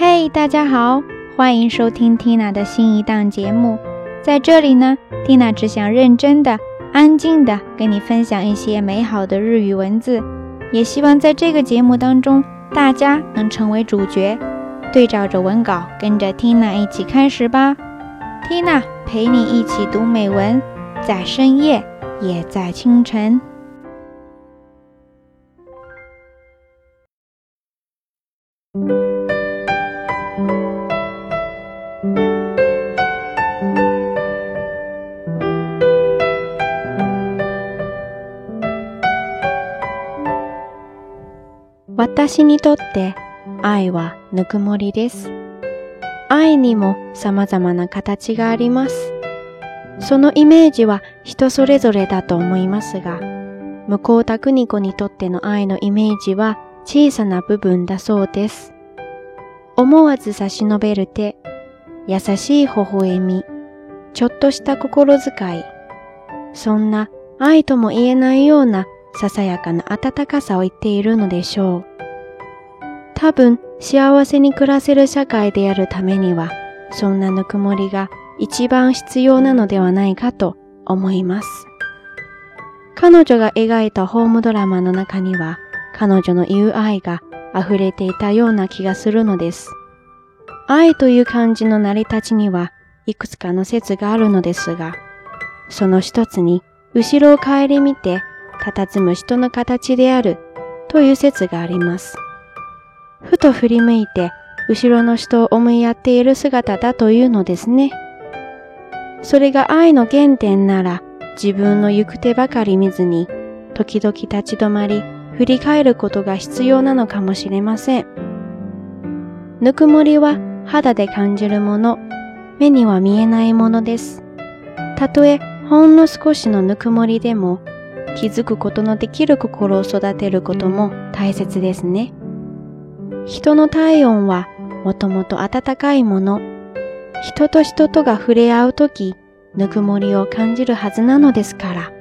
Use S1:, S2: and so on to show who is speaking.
S1: 嘿，大家好，欢迎收听 Tina 的新一档节目。在这里呢，Tina 只想认真的、安静的跟你分享一些美好的日语文字，也希望在这个节目当中，大家能成为主角。对照着文稿，跟着 Tina 一起开始吧。Tina 陪你一起读美文，在深夜，也在清晨。私にとって愛はぬくもりです。愛にも様々な形があります。そのイメージは人それぞれだと思いますが、向こうたくに子にとっての愛のイメージは小さな部分だそうです。思わず差し伸べる手、優しい微笑み、ちょっとした心遣い、そんな愛とも言えないようなささやかな温かさを言っているのでしょう。多分幸せに暮らせる社会であるためには、そんなぬくもりが一番必要なのではないかと思います。彼女が描いたホームドラマの中には、彼女の言う愛が溢れていたような気がするのです。愛という漢字の成り立ちにはいくつかの説があるのですが、その一つに後ろを顧みて佇む人の形であるという説があります。ふと振り向いて後ろの人を思いやっている姿だというのですね。それが愛の原点なら自分の行く手ばかり見ずに時々立ち止まり振り返ることが必要なのかもしれません。ぬくもりは肌で感じるもの、目には見えないものです。たとえほんの少しのぬくもりでも気づくことのできる心を育てることも大切ですね。人の体温はもともと暖かいもの。人と人とが触れ合うとき、ぬくもりを感じるはずなのですから。